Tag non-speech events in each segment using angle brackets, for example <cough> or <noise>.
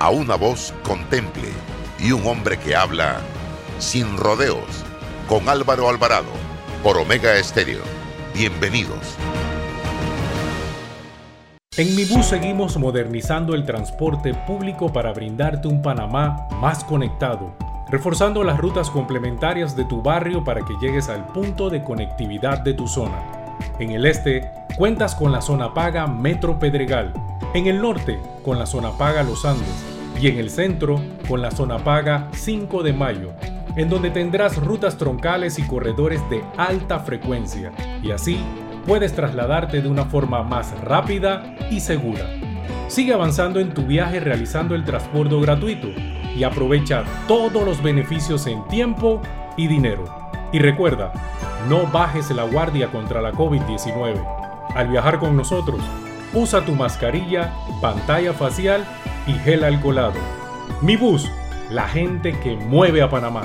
a una voz contemple y un hombre que habla sin rodeos con Álvaro Alvarado por Omega Estéreo. Bienvenidos. En Mi Bus seguimos modernizando el transporte público para brindarte un Panamá más conectado, reforzando las rutas complementarias de tu barrio para que llegues al punto de conectividad de tu zona. En el este, cuentas con la zona paga Metro Pedregal, en el norte, con la zona paga Los Andes, y en el centro, con la zona paga 5 de Mayo, en donde tendrás rutas troncales y corredores de alta frecuencia, y así puedes trasladarte de una forma más rápida y segura. Sigue avanzando en tu viaje realizando el transporte gratuito y aprovecha todos los beneficios en tiempo y dinero. Y recuerda, no bajes la guardia contra la COVID-19. Al viajar con nosotros, usa tu mascarilla, pantalla facial y gel alcoholado. Mi bus, la gente que mueve a Panamá.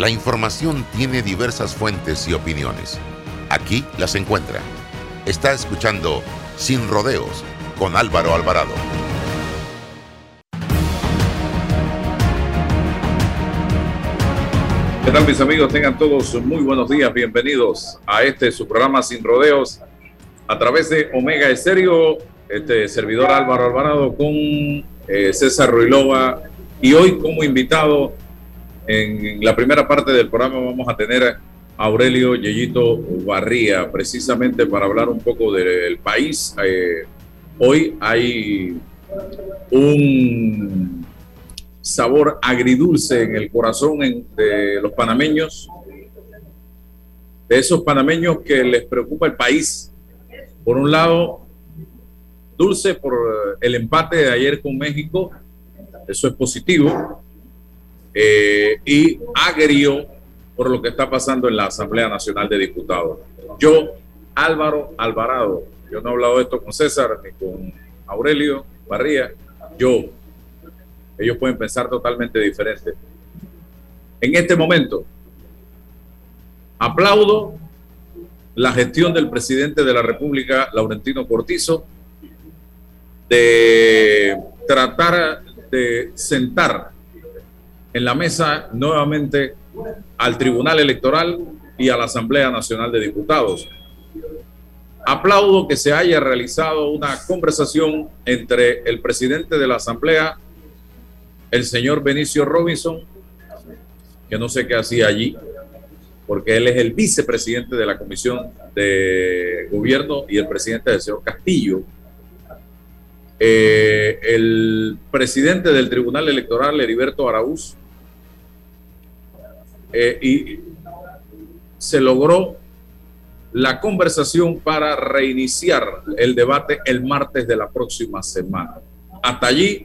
La información tiene diversas fuentes y opiniones. Aquí las encuentra. Está escuchando Sin Rodeos con Álvaro Alvarado. ¿Qué tal mis amigos? Tengan todos muy buenos días. Bienvenidos a este su programa Sin Rodeos a través de Omega Estéreo. Este servidor Álvaro Alvarado con eh, César Ruilova y hoy como invitado en la primera parte del programa vamos a tener a Aurelio Yeyito Barría, precisamente para hablar un poco del país. Eh, hoy hay un sabor agridulce en el corazón de los panameños, de esos panameños que les preocupa el país. Por un lado, dulce por el empate de ayer con México, eso es positivo eh, y agrio por lo que está pasando en la Asamblea Nacional de Diputados. Yo, Álvaro Alvarado, yo no he hablado de esto con César ni con Aurelio Barría, yo, ellos pueden pensar totalmente diferente. En este momento, aplaudo la gestión del presidente de la República, Laurentino Cortizo, de tratar de sentar en la mesa nuevamente al Tribunal Electoral y a la Asamblea Nacional de Diputados. Aplaudo que se haya realizado una conversación entre el presidente de la Asamblea, el señor Benicio Robinson, que no sé qué hacía allí, porque él es el vicepresidente de la Comisión de Gobierno y el presidente del señor Castillo. Eh, el presidente del Tribunal Electoral, Heriberto Araúz, eh, y se logró la conversación para reiniciar el debate el martes de la próxima semana. Hasta allí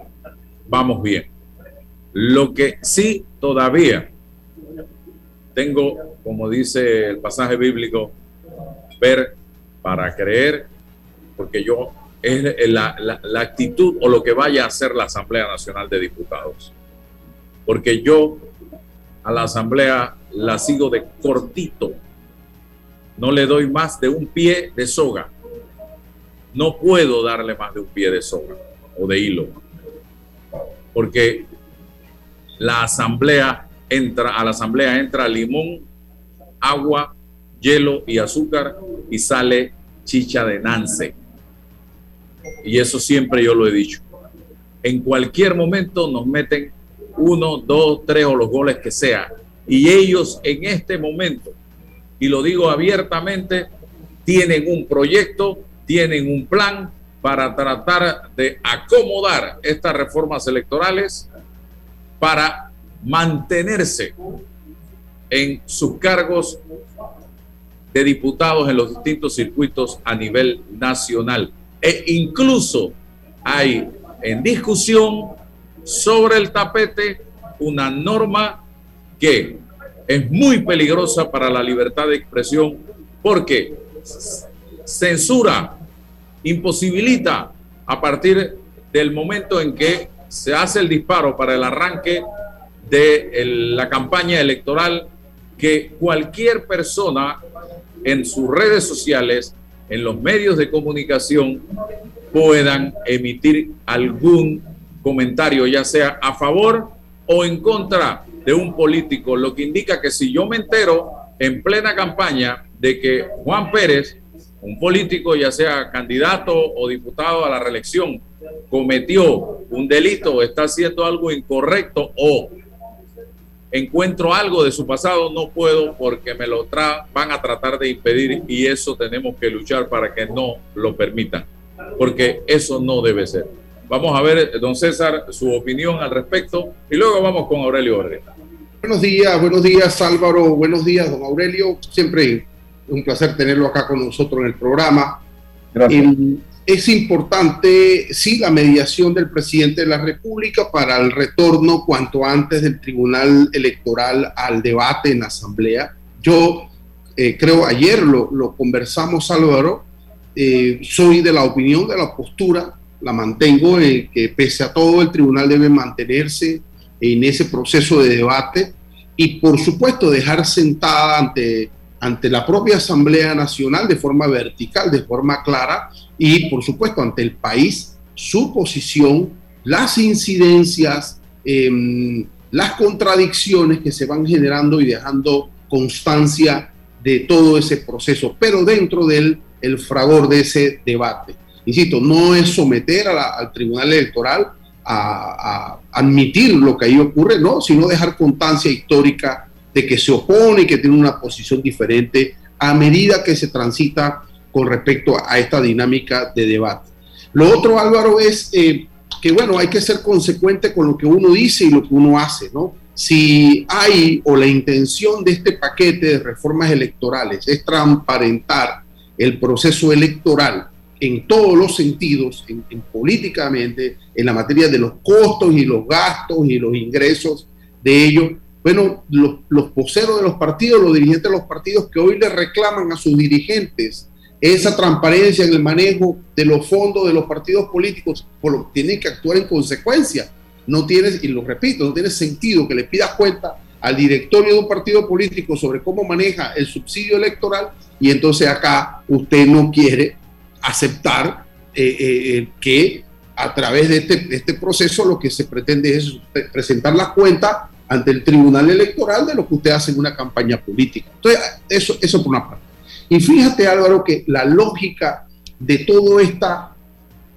vamos bien. Lo que sí todavía tengo, como dice el pasaje bíblico, ver para creer, porque yo es la, la actitud o lo que vaya a hacer la Asamblea Nacional de Diputados. Porque yo a la asamblea la sigo de cortito. No le doy más de un pie de soga. No puedo darle más de un pie de soga o de hilo. Porque la asamblea entra, a la asamblea entra limón, agua, hielo y azúcar y sale chicha de nance. Y eso siempre yo lo he dicho. en cualquier momento nos meten uno, dos, tres o los goles que sea. Y ellos en este momento, y lo digo abiertamente, tienen un proyecto, tienen un plan para tratar de acomodar estas reformas electorales para mantenerse en sus cargos de diputados en los distintos circuitos a nivel nacional. E incluso hay en discusión sobre el tapete una norma que es muy peligrosa para la libertad de expresión porque censura, imposibilita a partir del momento en que se hace el disparo para el arranque de la campaña electoral que cualquier persona en sus redes sociales, en los medios de comunicación, puedan emitir algún comentario, ya sea a favor o en contra de un político, lo que indica que si yo me entero en plena campaña de que Juan Pérez, un político, ya sea candidato o diputado a la reelección, cometió un delito, está haciendo algo incorrecto o encuentro algo de su pasado, no puedo porque me lo van a tratar de impedir y eso tenemos que luchar para que no lo permitan, porque eso no debe ser. Vamos a ver, don César, su opinión al respecto y luego vamos con Aurelio Barreta. Buenos días, buenos días Álvaro, buenos días don Aurelio, siempre un placer tenerlo acá con nosotros en el programa. Gracias. Es importante, sí, la mediación del presidente de la República para el retorno cuanto antes del Tribunal Electoral al debate en la Asamblea. Yo eh, creo, ayer lo, lo conversamos, Álvaro, eh, soy de la opinión, de la postura, la mantengo, eh, que pese a todo el tribunal debe mantenerse en ese proceso de debate y por supuesto dejar sentada ante ante la propia Asamblea Nacional de forma vertical, de forma clara, y por supuesto ante el país, su posición, las incidencias, em, las contradicciones que se van generando y dejando constancia de todo ese proceso, pero dentro del el fragor de ese debate. Insisto, no es someter al Tribunal Electoral a, admitir lo que ahí ocurre, no, sino dejar constancia histórica de que se opone y que tiene una posición diferente a medida que se transita con respecto a esta dinámica de debate. Lo otro, Álvaro, es eh, que, bueno, hay que ser consecuente con lo que uno dice y lo que uno hace, ¿no? Si hay o la intención de este paquete de reformas electorales es transparentar el proceso electoral en todos los sentidos, en, políticamente, en la materia de los costos y los gastos y los ingresos de ellos, bueno, los, los voceros de los partidos, los dirigentes de los partidos que hoy le reclaman a sus dirigentes esa transparencia en el manejo de los fondos de los partidos políticos, tienen que actuar en consecuencia. No tiene, y lo repito, no tiene sentido que le pidas cuenta al directorio de un partido político sobre cómo maneja el subsidio electoral y entonces acá usted no quiere aceptar eh, eh, eh, que a través de este, este proceso lo que se pretende es presentar la cuenta ante el Tribunal Electoral de lo que usted hace en una campaña política. Entonces, eso, eso por una parte. Y fíjate, Álvaro, que la lógica de todo esta,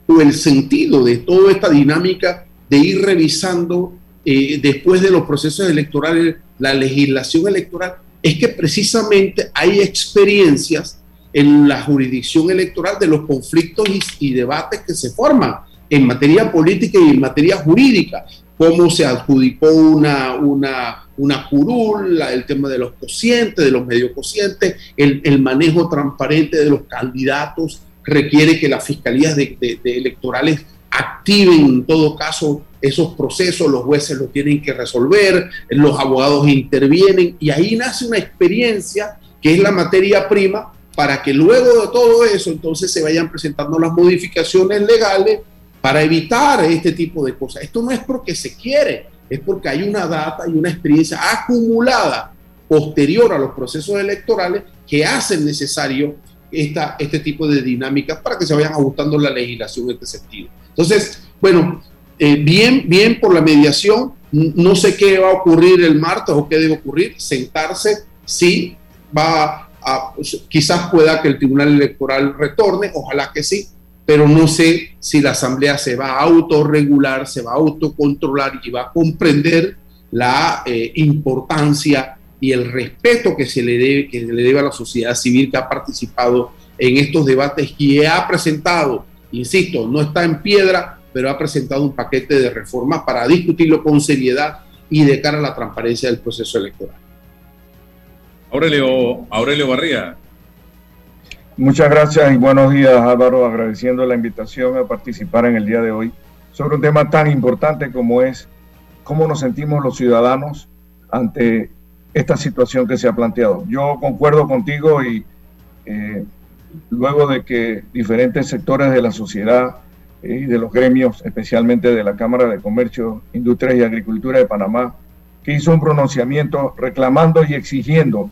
o el sentido de toda esta dinámica de ir revisando eh, después de los procesos electorales la legislación electoral, es que precisamente hay experiencias en la jurisdicción electoral de los conflictos y, debates que se forman en materia política y en materia jurídica cómo se adjudicó una, una, una curul, el tema de los cocientes, de los medio cocientes, el, el, manejo transparente de los candidatos requiere que las fiscalías electorales activen en todo caso esos procesos, los jueces los tienen que resolver, los abogados intervienen y ahí nace una experiencia que es la materia prima para que luego de todo eso entonces se vayan presentando las modificaciones legales para evitar este tipo de cosas. Esto no es porque se quiere, es porque hay una data y una experiencia acumulada posterior a los procesos electorales que hacen necesario esta, este tipo de dinámicas para que se vayan ajustando la legislación en este sentido. Entonces, bueno, eh, bien, bien por la mediación. No sé qué va a ocurrir el martes o qué debe ocurrir. Sentarse, sí, va quizás pueda que el Tribunal Electoral retorne, ojalá que sí, pero no sé si la Asamblea se va a autorregular, se va a autocontrolar y va a comprender la eh, importancia y el respeto que se le debe, que le debe a la sociedad civil que ha participado en estos debates y ha presentado, insisto, no está en piedra, pero ha presentado un paquete de reformas para discutirlo con seriedad y de cara a la transparencia del proceso electoral. Aurelio, Aurelio Barría, Muchas gracias y buenos días Álvaro, agradeciendo la invitación a participar en el día de hoy sobre un tema tan importante como es cómo nos sentimos los ciudadanos ante esta situación que se ha planteado. Yo concuerdo contigo y eh, luego de que diferentes sectores de la sociedad y de los gremios, especialmente de la Cámara de Comercio, Industria y Agricultura de Panamá, que hizo un pronunciamiento reclamando y exigiendo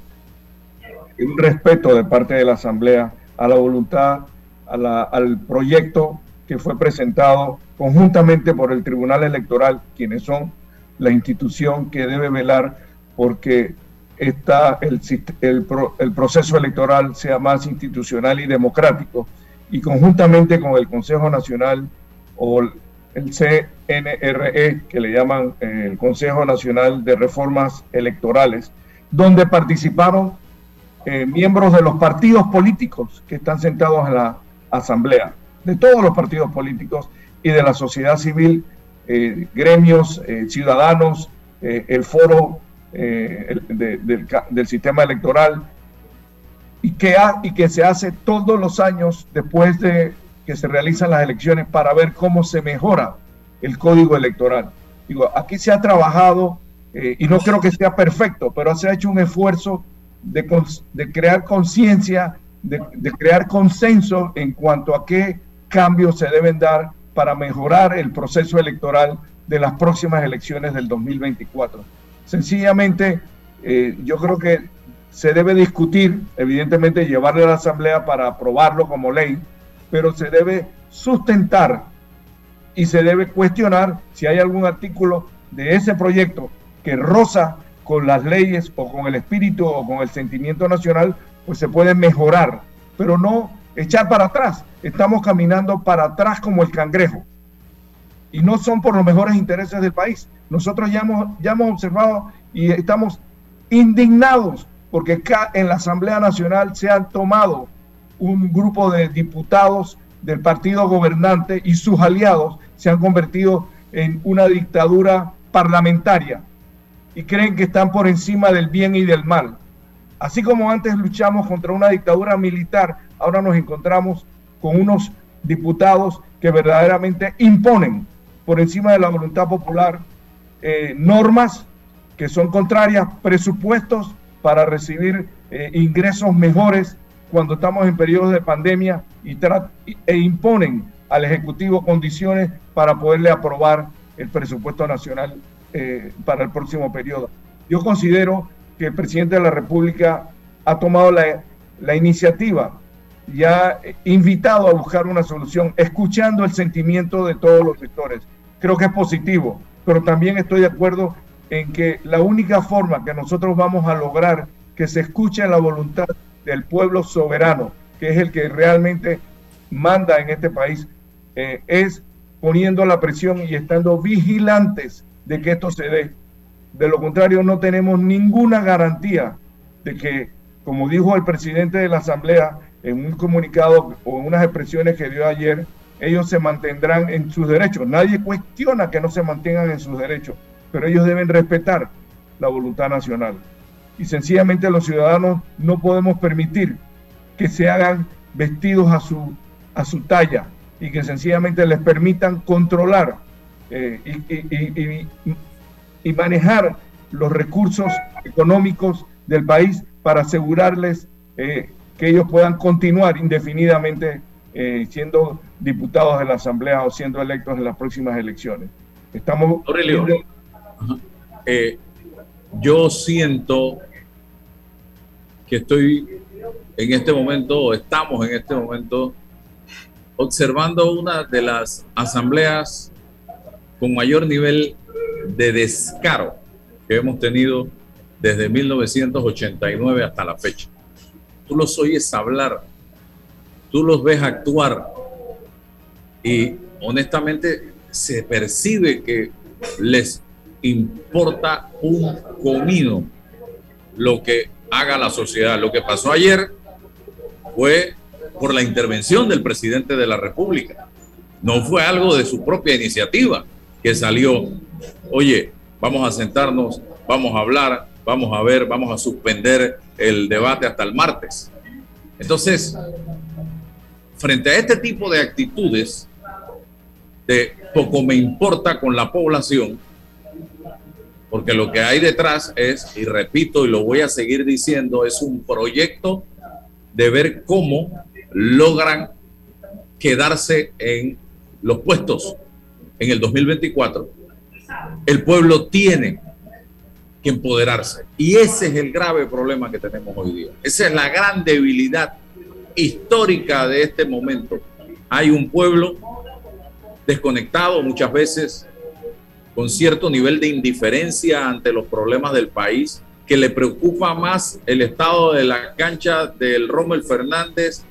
un respeto de parte de la Asamblea a la voluntad, al proyecto que fue presentado conjuntamente por el Tribunal Electoral, quienes son la institución que debe velar porque está el, el, el, proceso electoral sea más institucional y democrático, y conjuntamente con el Consejo Nacional o el CNRE, que le llaman eh, el Consejo Nacional de Reformas Electorales, donde participaron eh, miembros de los partidos políticos que están sentados en la Asamblea, de todos los partidos políticos y de la sociedad civil, eh, gremios, eh, ciudadanos, el foro del, sistema electoral, y que, y que se hace todos los años después de que se realizan las elecciones para ver cómo se mejora el código electoral. Digo, aquí se ha trabajado, y no creo que sea perfecto, pero se ha hecho un esfuerzo de, crear conciencia, de, crear consenso en cuanto a qué cambios se deben dar para mejorar el proceso electoral de las próximas elecciones del 2024. Sencillamente, eh, yo creo que se debe discutir, evidentemente llevarle a la Asamblea para aprobarlo como ley, pero se debe sustentar y se debe cuestionar si hay algún artículo de ese proyecto que roza con las leyes o con el espíritu o con el sentimiento nacional, pues se puede mejorar, pero no echar para atrás. Estamos caminando para atrás como el cangrejo. Y no son por los mejores intereses del país. Nosotros ya hemos, ya hemos observado y estamos indignados porque en la Asamblea Nacional se han tomado un grupo de diputados del partido gobernante y sus aliados se han convertido en una dictadura parlamentaria y creen que están por encima del bien y del mal. Así como antes luchamos contra una dictadura militar, ahora nos encontramos con unos diputados que verdaderamente imponen por encima de la voluntad popular eh, normas que son contrarias, presupuestos para recibir eh, ingresos mejores cuando estamos en periodos de pandemia y e imponen al Ejecutivo condiciones para poderle aprobar el presupuesto nacional eh, para el próximo periodo. Yo considero que el presidente de la República ha tomado la, la iniciativa y ha invitado a buscar una solución, escuchando el sentimiento de todos los sectores. Creo que es positivo, pero también estoy de acuerdo en que la única forma que nosotros vamos a lograr que se escuche la voluntad del pueblo soberano, que es el que realmente manda en este país, eh, es poniendo la presión y estando vigilantes de que esto se dé. De lo contrario, no tenemos ninguna garantía de que, como dijo el presidente de la Asamblea en un comunicado o unas expresiones que dio ayer, ellos se mantendrán en sus derechos. Nadie cuestiona que no se mantengan en sus derechos, pero ellos deben respetar la voluntad nacional. Y sencillamente los ciudadanos no podemos permitir que se hagan vestidos a su, a su talla y que sencillamente les permitan controlar eh, y, manejar los recursos económicos del país para asegurarles eh, que ellos puedan continuar indefinidamente eh, siendo diputados de la Asamblea o siendo electos en las próximas elecciones. Estamos. Aurelio, yo siento que estoy en este momento, o estamos en este momento, observando una de las asambleas con mayor nivel de descaro que hemos tenido desde 1989 hasta la fecha. Tú los oyes hablar, tú los ves actuar Y honestamente se percibe que les importa un comino lo que haga la sociedad. Lo que pasó ayer fue por la intervención del presidente de la República. No fue algo de su propia iniciativa que salió, oye, vamos a sentarnos, vamos a hablar, vamos a ver, vamos a suspender el debate hasta el martes. Entonces, frente a este tipo de actitudes de poco me importa con la población, porque lo que hay detrás es, y repito y lo voy a seguir diciendo, es un proyecto de ver cómo logran quedarse en los puestos en el 2024. El pueblo tiene que empoderarse. Y ese es el grave problema que tenemos hoy día. Esa es la gran debilidad histórica de este momento. Hay un pueblo desconectado muchas veces, con cierto nivel de indiferencia ante los problemas del país, que le preocupa más el estado de la cancha del Rommel Fernández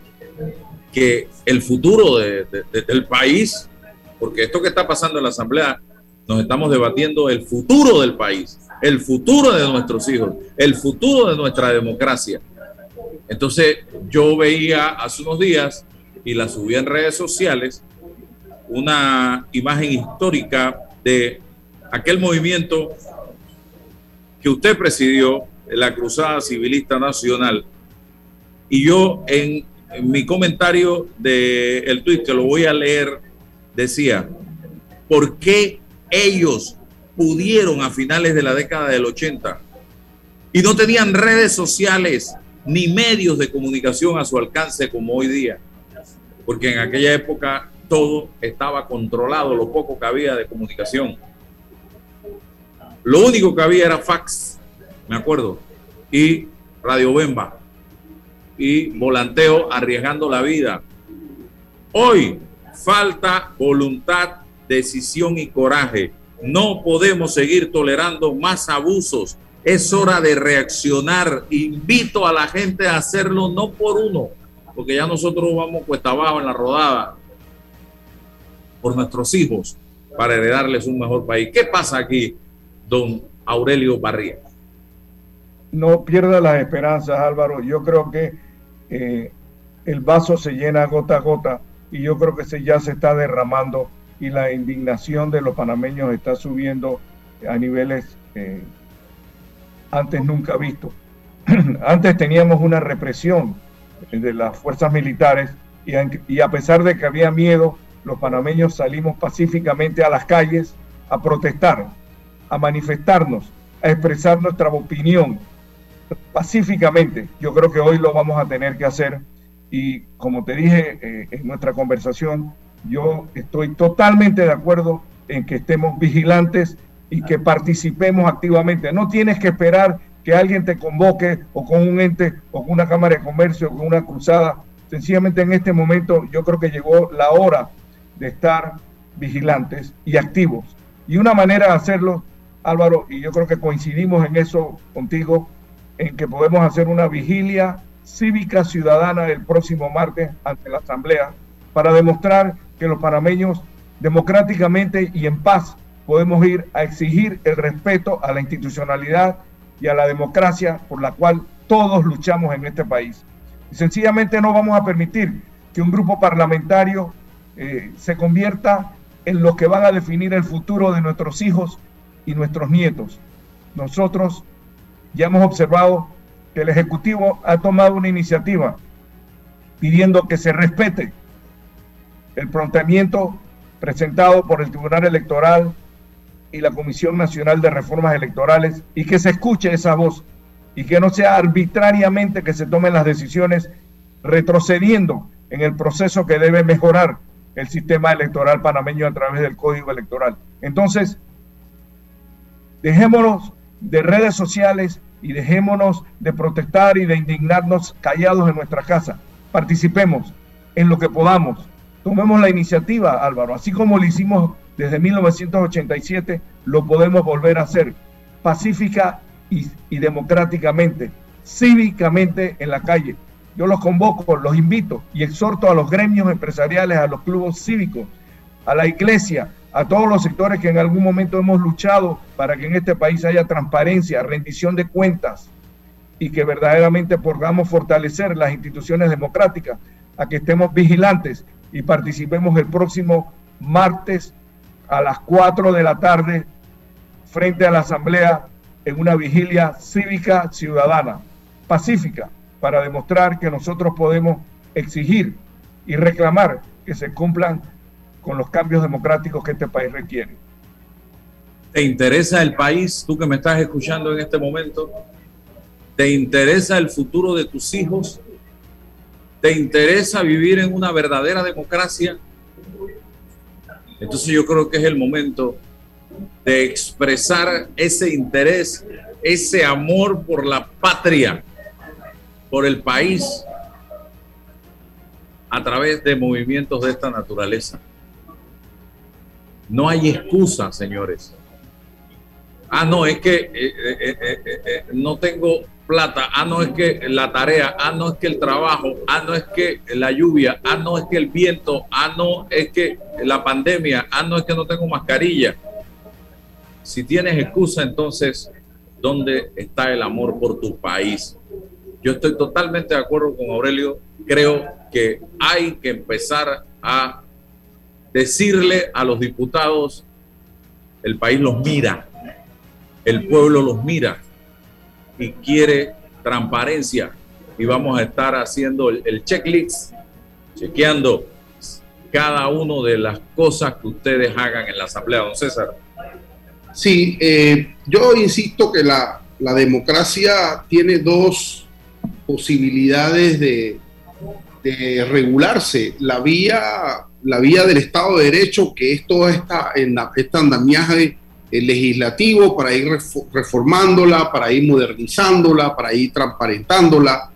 que el futuro del país, porque esto que está pasando en la Asamblea, nos estamos debatiendo el futuro del país, el futuro de nuestros hijos, el futuro de nuestra democracia. Entonces yo veía hace unos días y la subí en redes sociales una imagen histórica de aquel movimiento que usted presidió, la Cruzada Civilista Nacional. Y yo en, mi comentario del el tweet, que lo voy a leer, decía, ¿por qué ellos pudieron a finales de la década del 80 y no tenían redes sociales ni medios de comunicación a su alcance como hoy día? Porque en aquella época todo estaba controlado, lo poco que había de comunicación. Lo único que había era fax, me acuerdo, y Radio Bemba, y volanteo arriesgando la vida. Hoy falta voluntad, decisión y coraje. No podemos seguir tolerando más abusos. Es hora de reaccionar. Invito a la gente a hacerlo no por uno, porque ya nosotros vamos cuesta abajo en la rodada por nuestros hijos para heredarles un mejor país. ¿Qué pasa aquí, don Aurelio Barría? No pierda las esperanzas, Álvaro. Yo creo que eh, el vaso se llena gota a gota y yo creo que se, ya se está derramando y la indignación de los panameños está subiendo a niveles eh, antes nunca vistos. <clears throat> antes teníamos una represión de las fuerzas militares y a pesar de que había miedo, los panameños salimos pacíficamente a las calles a protestar, a manifestarnos, a expresar nuestra opinión pacíficamente. Yo creo que hoy lo vamos a tener que hacer y como te dije eh, en nuestra conversación, yo estoy totalmente de acuerdo en que estemos vigilantes y que participemos activamente. No tienes que esperar que alguien te convoque o con un ente o con una cámara de comercio o con una cruzada. Sencillamente en este momento yo creo que llegó la hora de estar vigilantes y activos. Y una manera de hacerlo, Álvaro, y yo creo que coincidimos en eso contigo, en que podemos hacer una vigilia cívica ciudadana el próximo martes ante la Asamblea para demostrar que los panameños democráticamente y en paz podemos ir a exigir el respeto a la institucionalidad y a la democracia por la cual todos luchamos en este país. Y sencillamente no vamos a permitir que un grupo parlamentario eh, se convierta en lo que van a definir el futuro de nuestros hijos y nuestros nietos. Nosotros ya hemos observado que el Ejecutivo ha tomado una iniciativa pidiendo que se respete el planteamiento presentado por el Tribunal Electoral y la Comisión Nacional de Reformas Electorales y que se escuche esa voz y que no sea arbitrariamente que se tomen las decisiones retrocediendo en el proceso que debe mejorar el sistema electoral panameño a través del código electoral. Entonces, dejémonos de redes sociales y dejémonos de protestar y de indignarnos callados en nuestra casa. Participemos en lo que podamos. Tomemos la iniciativa, Álvaro. Así como lo hicimos desde 1987, lo podemos volver a hacer pacífica y, y democráticamente, cívicamente en la calle. Yo los convoco, los invito y exhorto a los gremios empresariales, a los clubes cívicos, a la iglesia, a todos los sectores que en algún momento hemos luchado para que en este país haya transparencia, rendición de cuentas y que verdaderamente podamos fortalecer las instituciones democráticas, a que estemos vigilantes y participemos el próximo martes a las 4 de la tarde frente a la Asamblea en una vigilia cívica ciudadana, pacífica, para demostrar que nosotros podemos exigir y reclamar que se cumplan con los cambios democráticos que este país requiere. ¿Te interesa el país, tú que me estás escuchando en este momento? ¿Te interesa el futuro de tus hijos? ¿Te interesa vivir en una verdadera democracia? Entonces yo creo que es el momento de expresar ese interés, ese amor por la patria, por el país, a través de movimientos de esta naturaleza. No hay excusa, señores. Ah, no, es que eh, eh, eh, no tengo plata. Ah, no, es que la tarea. Ah, no, es que el trabajo. Ah, no, es que la lluvia. Ah, no, es que el viento. Ah, no, es que la pandemia. Ah, no, es que no tengo mascarilla. Si tienes excusa, entonces, ¿dónde está el amor por tu país? Yo estoy totalmente de acuerdo con Aurelio. Creo que hay que empezar a decirle a los diputados, el país los mira, el pueblo los mira y quiere transparencia. Y vamos a estar haciendo el, checklist, chequeando cada una de las cosas que ustedes hagan en la Asamblea, don César. Sí, eh, yo insisto que la, democracia tiene dos posibilidades de, regularse. La vía, la vía del Estado de Derecho, que es toda esta, en esta andamiaje legislativo para ir reformándola, para ir modernizándola, para ir transparentándola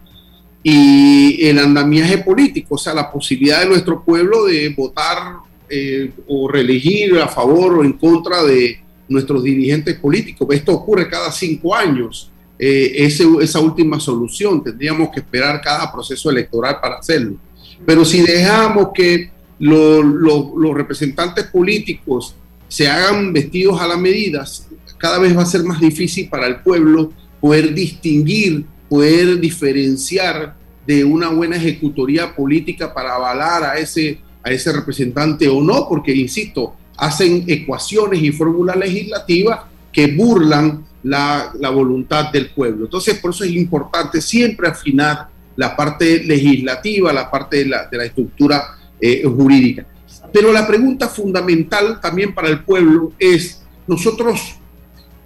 y el andamiaje político, o sea, la posibilidad de nuestro pueblo de votar eh, o reelegir a favor o en contra de nuestros dirigentes políticos. Esto ocurre cada cinco años. Eh, esa última solución, tendríamos que esperar cada proceso electoral para hacerlo. Pero si dejamos que los representantes políticos se hagan vestidos a la medida, cada vez va a ser más difícil para el pueblo poder distinguir, poder diferenciar de una buena ejecutoría política para avalar a ese, a ese representante o no, porque, insisto, hacen ecuaciones y fórmulas legislativas que burlan la, voluntad del pueblo. Entonces, por eso es importante siempre afinar la parte legislativa, la parte de la, de la estructura eh, jurídica. Pero la pregunta fundamental también para el pueblo es, nosotros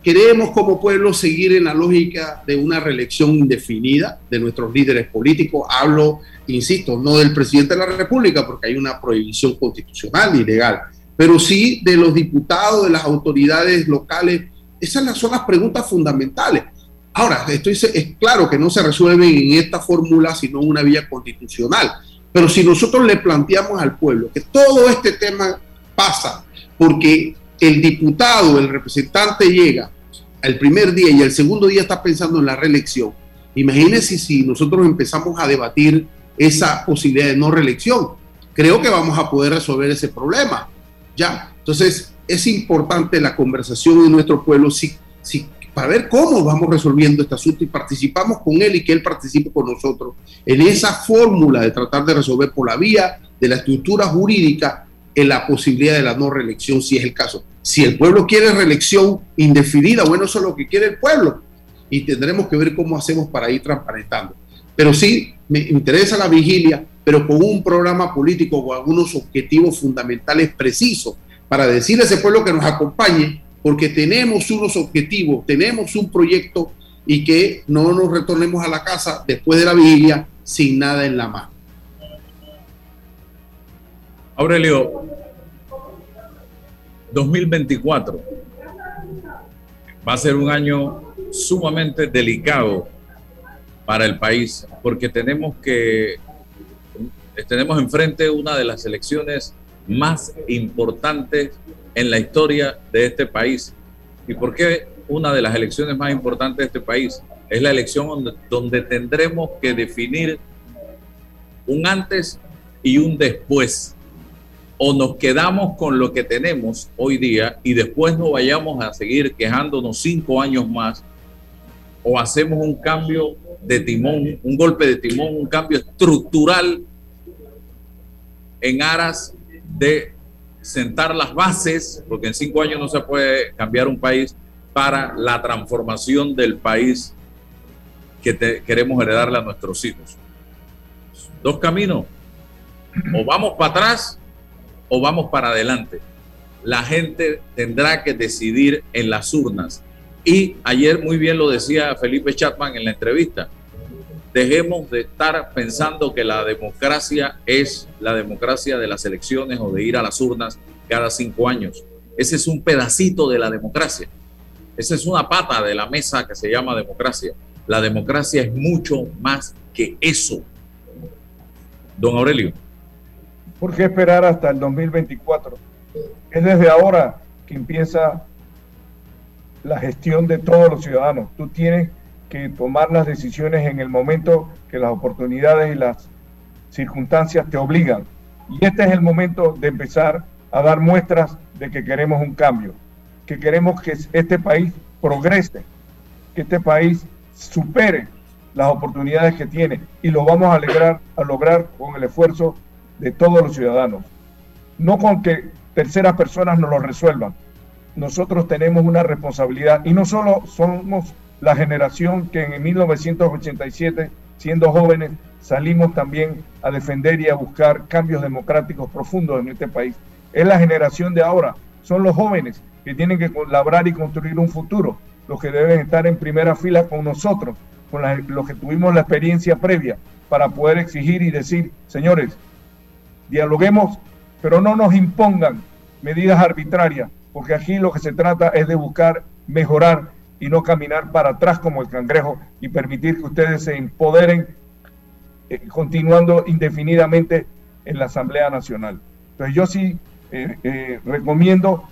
queremos como pueblo seguir en la lógica de una reelección indefinida de nuestros líderes políticos. Hablo, insisto, no del presidente de la República, porque hay una prohibición constitucional y legal, pero sí de los diputados, de las autoridades locales. Esas son las preguntas fundamentales. Ahora, estoy, es claro que no se resuelven en esta fórmula, sino en una vía constitucional. Pero si nosotros le planteamos al pueblo que todo este tema pasa porque el diputado, el representante llega el primer día y el segundo día está pensando en la reelección, imagínense si nosotros empezamos a debatir esa posibilidad de no reelección. Creo que vamos a poder resolver ese problema. Ya, entonces es importante la conversación en nuestro pueblo si para ver cómo vamos resolviendo este asunto y participamos con él y que él participe con nosotros en esa fórmula de tratar de resolver por la vía de la estructura jurídica en la posibilidad de la no reelección, si es el caso. Si el pueblo quiere reelección indefinida, bueno, eso es lo que quiere el pueblo y tendremos que ver cómo hacemos para ir transparentando. Pero sí, me interesa la vigilia, pero con un programa político o algunos objetivos fundamentales precisos para decirle a ese pueblo que nos acompañe porque tenemos unos objetivos, tenemos un proyecto y que no nos retornemos a la casa después de la vigilia sin nada en la mano. Aurelio, 2024 va a ser un año sumamente delicado para el país porque tenemos que tenemos enfrente una de las elecciones más importantes en la historia de este país. ¿Y por qué una de las elecciones más importantes de este país? Es la elección donde, donde tendremos que definir un antes y un después. o nos quedamos con lo que tenemos hoy día y después no vayamos a seguir quejándonos cinco años más, o hacemos un cambio de timón, un golpe de timón, un cambio estructural en aras de sentar las bases, porque en cinco años no se puede cambiar un país, para la transformación del país que queremos heredarle a nuestros hijos. Dos caminos, o vamos para atrás o vamos para adelante. La gente tendrá que decidir en las urnas. Y ayer muy bien lo decía Felipe Chapman en la entrevista, dejemos de estar pensando que la democracia es la democracia de las elecciones o de ir a las urnas cada cinco años. Ese es un pedacito de la democracia. Esa es una pata de la mesa que se llama democracia. La democracia es mucho más que eso. Don Aurelio. ¿Por qué esperar hasta el 2024? Es desde ahora que empieza la gestión de todos los ciudadanos. Tú tienes que tomar las decisiones en el momento que las oportunidades y las circunstancias te obligan. Y este es el momento de empezar a dar muestras de que queremos un cambio, que queremos que este país progrese, que este país supere las oportunidades que tiene y lo vamos a lograr, a lograr con el esfuerzo de todos los ciudadanos. No con que terceras personas nos lo resuelvan. Nosotros tenemos una responsabilidad y no solo somos la generación que en 1987, siendo jóvenes, salimos también a defender y a buscar cambios democráticos profundos en este país. Es la generación de ahora, son los jóvenes que tienen que colaborar y construir un futuro, los que deben estar en primera fila con nosotros, con los que tuvimos la experiencia previa, para poder exigir y decir, señores, dialoguemos, pero no nos impongan medidas arbitrarias, porque aquí lo que se trata es de buscar mejorar y no caminar para atrás como el cangrejo y permitir que ustedes se empoderen eh, continuando indefinidamente en la Asamblea Nacional. Entonces yo sí eh, eh, recomiendo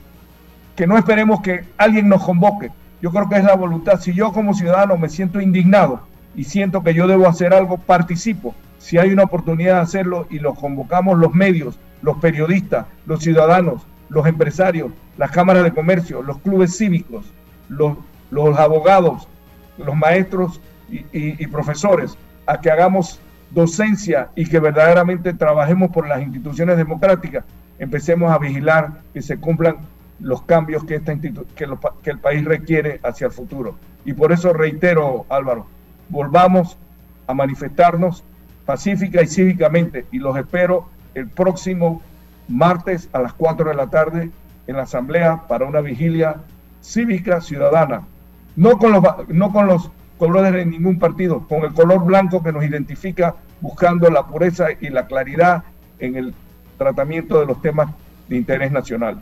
que no esperemos que alguien nos convoque. Yo creo que es la voluntad. Si yo como ciudadano me siento indignado y siento que yo debo hacer algo, participo. Si hay una oportunidad de hacerlo y lo convocamos los medios, los periodistas, los ciudadanos, los empresarios, las cámaras de comercio, los clubes cívicos, los los abogados, los maestros y, profesores a que hagamos docencia y que verdaderamente trabajemos por las instituciones democráticas, empecemos a vigilar que se cumplan los cambios que, esta que, que el país requiere hacia el futuro. Y por eso reitero, Álvaro, volvamos a manifestarnos pacífica y cívicamente y los espero el próximo martes a las 4 de la tarde en la Asamblea para una vigilia cívica ciudadana no con los, no con los colores de ningún partido, con el color blanco que nos identifica buscando la pureza y la claridad en el tratamiento de los temas de interés nacional.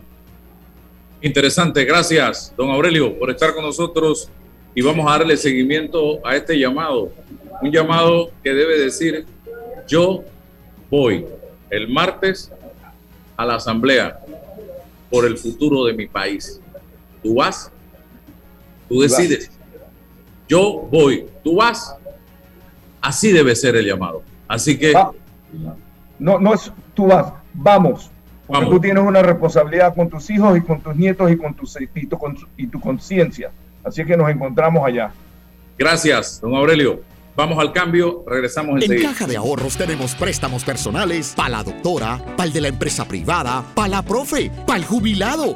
Interesante, gracias, don Aurelio, por estar con nosotros y vamos a darle seguimiento a este llamado, un llamado que debe decir, yo voy el martes a la asamblea por el futuro de mi país. ¿Tú vas? Tú decides. Yo voy, tú vas. Así debe ser el llamado. Así que... No, no es tú vas, vamos. Porque tú tienes una responsabilidad con tus hijos y con tus nietos y con tu, y tu conciencia. Así que nos encontramos allá. Gracias, don Aurelio. Vamos al cambio, regresamos En Caja de Ahorros tenemos préstamos personales para la doctora, para el de la empresa privada, para la profe, para el jubilado,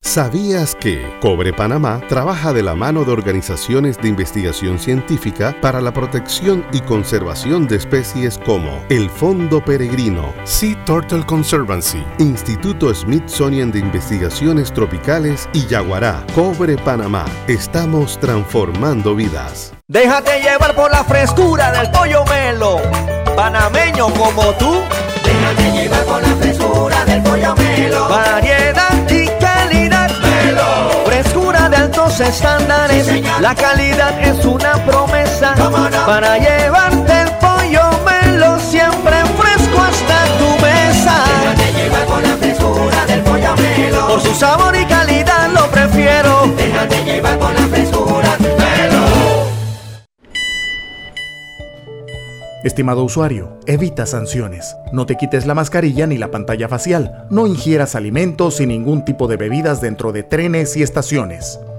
¿Sabías que Cobre Panamá trabaja de la mano de organizaciones de investigación científica para la protección y conservación de especies como el Fondo Peregrino, Sea Turtle Conservancy, Instituto Smithsonian de Investigaciones Tropicales y Yaguará? Cobre Panamá. Estamos transformando vidas. Déjate llevar por la frescura del pollo melo, panameño como tú. Déjate llevar por la frescura del pollo melo. Variedad y. Altos estándares. la calidad es una promesa para llevarte el pollo melo siempre fresco hasta tu mesa. Déjate llevar con la frescura del pollo melo. Por su sabor y calidad lo prefiero. Déjate llevar con la frescura Estimado usuario, evita sanciones. No te quites la mascarilla ni la pantalla facial. No ingieras alimentos y ningún tipo de bebidas dentro de trenes y estaciones.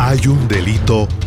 Hay un delito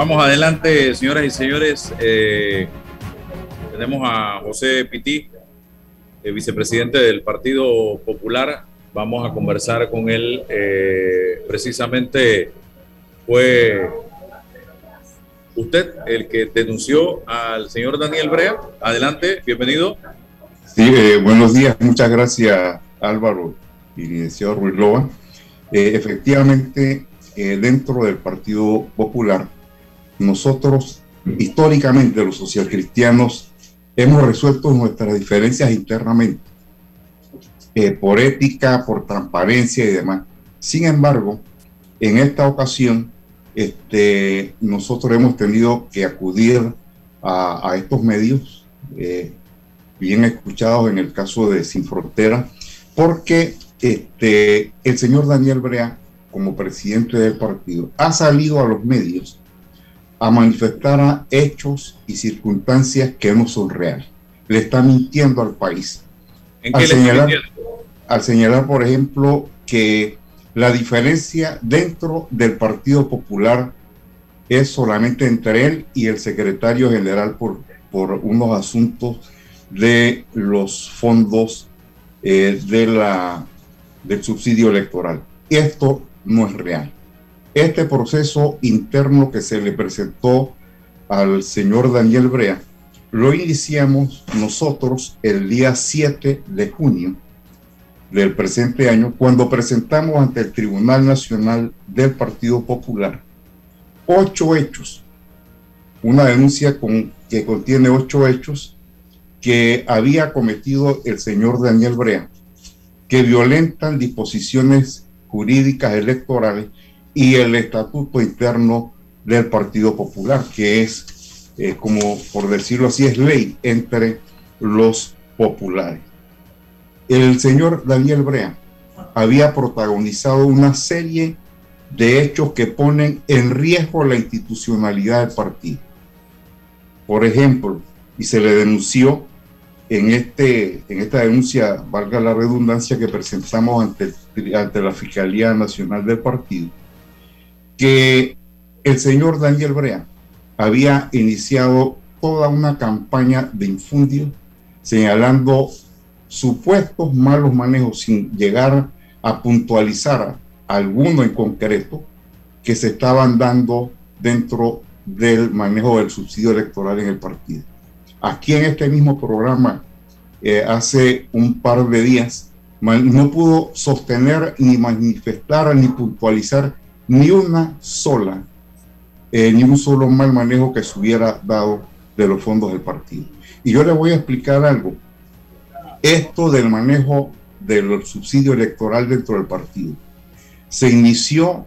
Vamos adelante, señoras y señores. Eh, tenemos a José Pití, el vicepresidente del Partido Popular. Vamos a conversar con él. Eh, precisamente fue usted, el que denunció al señor Daniel Brea. Adelante, bienvenido. Sí, eh, buenos días, muchas gracias Álvaro y licenciado Ruiz Loba. Efectivamente, dentro del Partido Popular, nosotros históricamente los socialcristianos hemos resuelto nuestras diferencias internamente, por ética, por transparencia y demás. Sin embargo, en esta ocasión, este, nosotros hemos tenido que acudir a, estos medios, eh, bien escuchados en el caso de Sin Frontera, porque este, el señor Daniel Brea, como presidente del partido, ha salido a los medios a manifestar hechos y circunstancias que no son reales. Le está mintiendo al país. ¿En al, señalar, al señalar, por ejemplo, que la diferencia dentro del Partido Popular es solamente entre él y el secretario general por, por unos asuntos de los fondos eh, de la, del subsidio electoral. Esto no es real. Este proceso interno que se le presentó al señor Daniel Brea lo iniciamos nosotros el día 7 de junio del presente año, cuando presentamos ante el Tribunal Nacional del Partido Popular ocho hechos, una denuncia que contiene ocho hechos que había cometido el señor Daniel Brea, que violentan disposiciones jurídicas electorales y el estatuto interno del Partido Popular, que es, eh, como por decirlo así, es ley entre los populares el señor Daniel Brea había protagonizado una serie de hechos que ponen en riesgo la institucionalidad del partido. Por ejemplo, y se le denunció en, este, en esta denuncia, valga la redundancia, que presentamos ante, ante la Fiscalía Nacional del Partido, que el señor Daniel Brea había iniciado toda una campaña de infundio señalando supuestos malos manejos sin llegar a puntualizar alguno en concreto que se estaban dando dentro del manejo del subsidio electoral en el partido. Aquí en este mismo programa, eh, hace un par de días, no pudo sostener ni manifestar ni puntualizar ni una sola, eh, ni un solo mal manejo que se hubiera dado de los fondos del partido. Y yo le voy a explicar algo esto del manejo del subsidio electoral dentro del partido se inició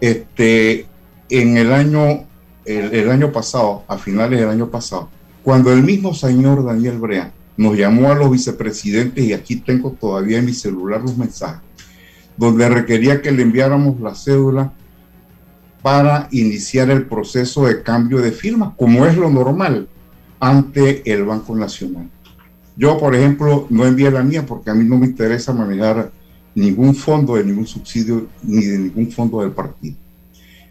este, en el año, el, año pasado, a finales del año pasado, cuando el mismo señor Daniel Brea nos llamó a los vicepresidentes, y aquí tengo todavía en mi celular los mensajes, donde requería que le enviáramos la cédula para iniciar el proceso de cambio de firma, como es lo normal ante el Banco Nacional. Yo, por ejemplo, no envié la mía porque a mí no me interesa manejar ningún fondo de ningún subsidio ni de ningún fondo del partido.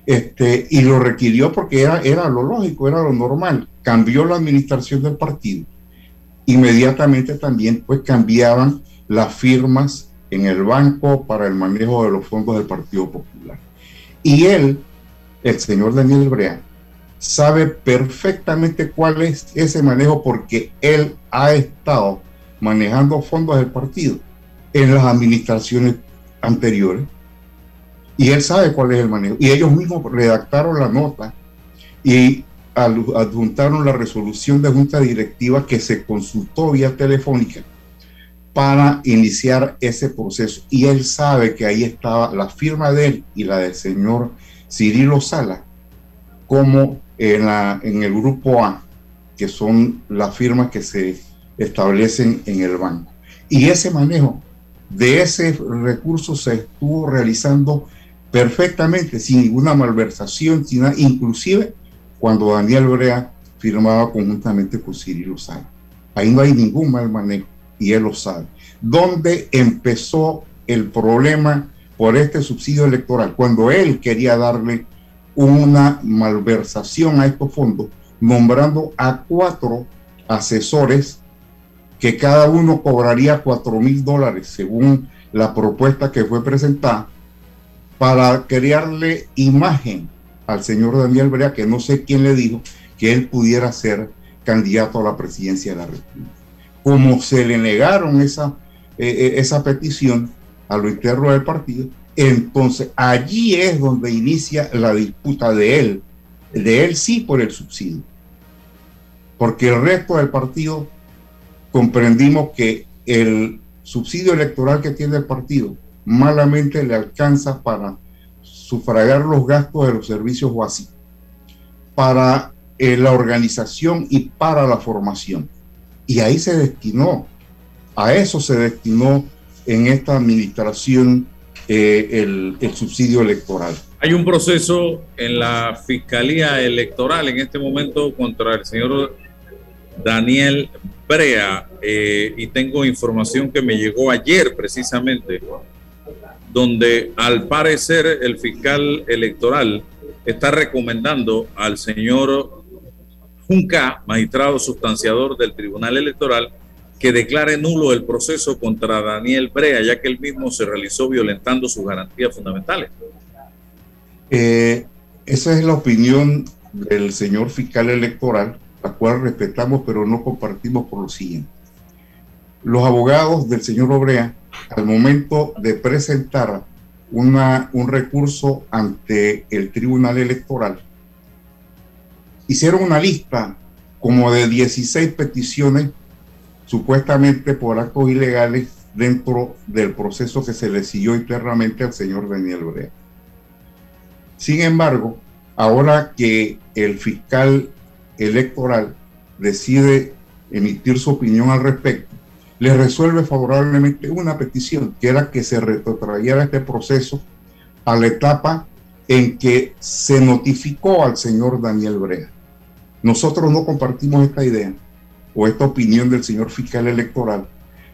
Este, y lo requirió porque era, era lo lógico, era lo normal. Cambió la administración del partido. Inmediatamente también pues cambiaban las firmas en el banco para el manejo de los fondos del Partido Popular. Y él, el señor Daniel Brea, sabe perfectamente cuál es ese manejo porque él ha estado manejando fondos del partido en las administraciones anteriores y él sabe cuál es el manejo. Y ellos mismos redactaron la nota y adjuntaron la resolución de junta directiva que se consultó vía telefónica para iniciar ese proceso. Y él sabe que ahí estaba la firma de él y la del señor Cirilo Sala como en, la, en el grupo A, que son las firmas que se establecen en el banco. Y ese manejo de ese recurso se estuvo realizando perfectamente, sin ninguna malversación, sin inclusive cuando Daniel Brea firmaba conjuntamente con Cirilo Sala. Ahí no hay ningún mal manejo y él lo sabe. ¿Dónde empezó el problema por este subsidio electoral? Cuando él quería darle una malversación a estos fondos, nombrando a cuatro asesores que cada uno cobraría cuatro mil dólares según la propuesta que fue presentada para crearle imagen al señor Daniel Brea, que no sé quién le dijo que él pudiera ser candidato a la presidencia de la República. Como se le negaron esa, eh, eh, esa petición a lo interno del partido, entonces allí es donde inicia la disputa de él, de él sí por el subsidio. Porque el resto del partido comprendimos que el subsidio electoral que tiene el partido malamente le alcanza para sufragar los gastos de los servicios básicos, para eh, la organización y para la formación. Y ahí se destinó, a eso se destinó en esta administración eh, el, subsidio electoral. Hay un proceso en la Fiscalía Electoral en este momento contra el señor Daniel Brea eh, y tengo información que me llegó ayer precisamente donde al parecer el fiscal electoral está recomendando al señor Junca, magistrado sustanciador del Tribunal Electoral, que declare nulo el proceso contra Daniel Brea, ya que él mismo se realizó violentando sus garantías fundamentales. Eh, esa es la opinión del señor fiscal electoral, la cual respetamos pero no compartimos por lo siguiente. Los abogados del señor Obrea al momento de presentar una, un recurso ante el Tribunal Electoral, hicieron una lista como de 16 peticiones supuestamente por actos ilegales dentro del proceso que se le siguió internamente al señor Daniel Brea. Sin embargo, ahora que el fiscal electoral decide emitir su opinión al respecto, le resuelve favorablemente una petición, que era que se retrotrayera este proceso a la etapa en que se notificó al señor Daniel Brea. Nosotros no compartimos esta idea o esta opinión del señor fiscal electoral,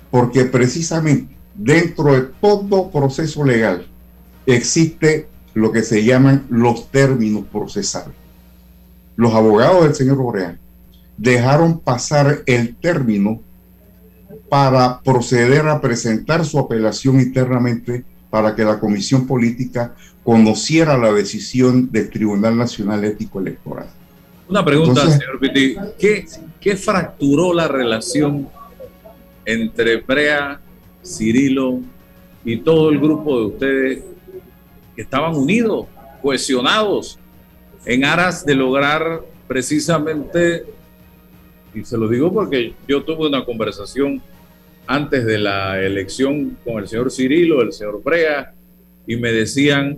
porque precisamente dentro de todo proceso legal existe lo que se llaman los términos procesales. Los abogados del señor Brea dejaron pasar el término para proceder a presentar su apelación internamente para que la Comisión Política conociera la decisión del Tribunal Nacional Ético Electoral. Una pregunta, señor Pitti. ¿Qué, ¿Qué fracturó la relación entre Brea, Cirilo y todo el grupo de ustedes que estaban unidos, cohesionados, en aras de lograr precisamente, y se lo digo porque yo tuve una conversación antes de la elección con el señor Cirilo, el señor Brea, y me decían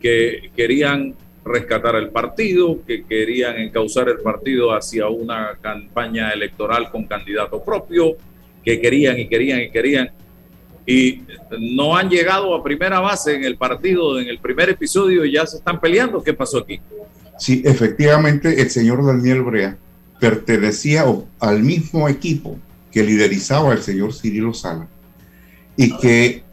que querían rescatar el partido, que querían encauzar el partido hacia una campaña electoral con candidato propio, que querían y querían y querían. Y no han llegado a primera base en el partido, en el primer episodio, y ya se están peleando. ¿Qué pasó aquí? Sí, efectivamente, el señor Daniel Brea pertenecía al mismo equipo que liderizaba el señor Cirilo Sala y que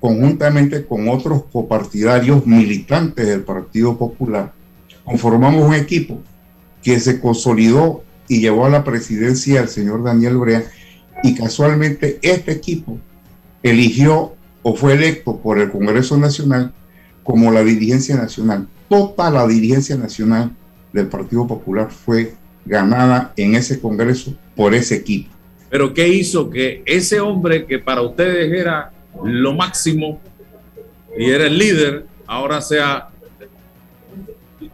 conjuntamente con otros copartidarios militantes del Partido Popular conformamos un equipo que se consolidó y llevó a la presidencia al señor Daniel Brea y casualmente este equipo eligió o fue electo por el Congreso Nacional como la dirigencia nacional. Toda la dirigencia nacional del Partido Popular fue ganada en ese Congreso por ese equipo. Pero ¿qué hizo que ese hombre que para ustedes era lo máximo y era el líder, ahora sea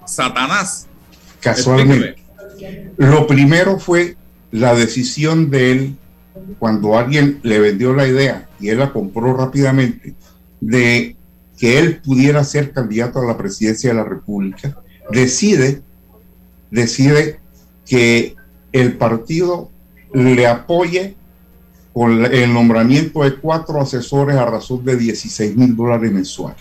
Satanás? Casualmente. Lo primero fue la decisión de él cuando alguien le vendió la idea y él la compró rápidamente de que él pudiera ser candidato a la presidencia de la República, decide, decide que el partido le apoye con el nombramiento de cuatro asesores a razón de 16 mil dólares mensuales.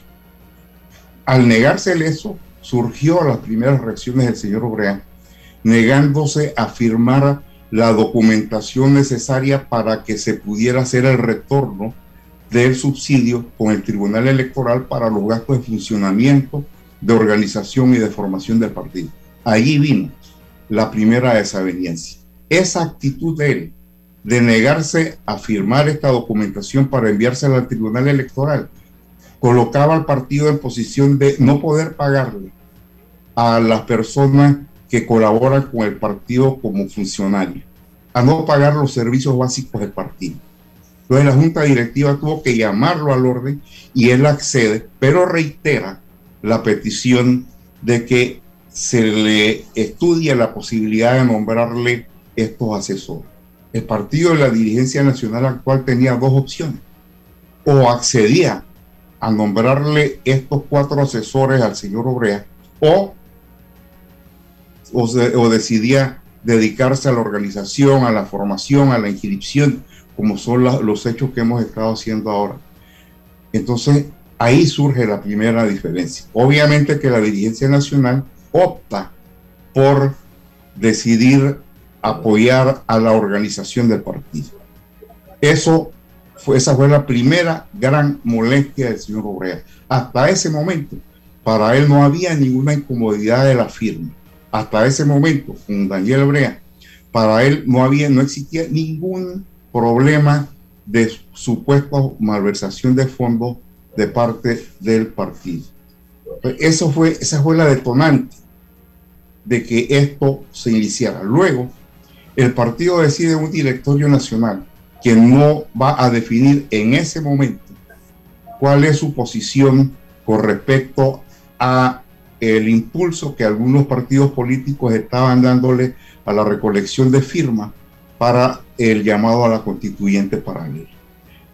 Al negarse eso, surgió las primeras reacciones del señor Obrea, negándose a firmar la documentación necesaria para que se pudiera hacer el retorno del subsidio con el Tribunal Electoral para los gastos de funcionamiento, de organización y de formación del partido. Allí vino la primera desaveniencia esa actitud de él de negarse a firmar esta documentación para enviársela al Tribunal Electoral colocaba al partido en posición de no poder pagarle a las personas que colaboran con el partido como funcionarios, a no pagar los servicios básicos del partido. Entonces la Junta Directiva tuvo que llamarlo al orden y él accede, pero reitera la petición de que se le estudie la posibilidad de nombrarle estos asesores. El partido de la dirigencia nacional actual tenía dos opciones. O accedía a nombrarle estos cuatro asesores al señor Obrea o, o, decidía dedicarse a la organización, a la formación, a la inscripción, como son los hechos que hemos estado haciendo ahora. Entonces, ahí surge la primera diferencia. Obviamente que la dirigencia nacional opta por decidir apoyar a la organización del partido. Eso fue, esa fue la primera gran molestia del señor Obrea. Hasta ese momento, para él no había ninguna incomodidad de la firma. Hasta ese momento, con Daniel Obrea, para él no había, no existía ningún problema de supuesta malversación de fondos de parte del partido. Eso fue, esa fue la detonante de que esto se iniciara. Luego, el partido decide un directorio nacional que no va a definir en ese momento cuál es su posición con respecto a el impulso que algunos partidos políticos estaban dándole a la recolección de firmas para el llamado a la constituyente paralela.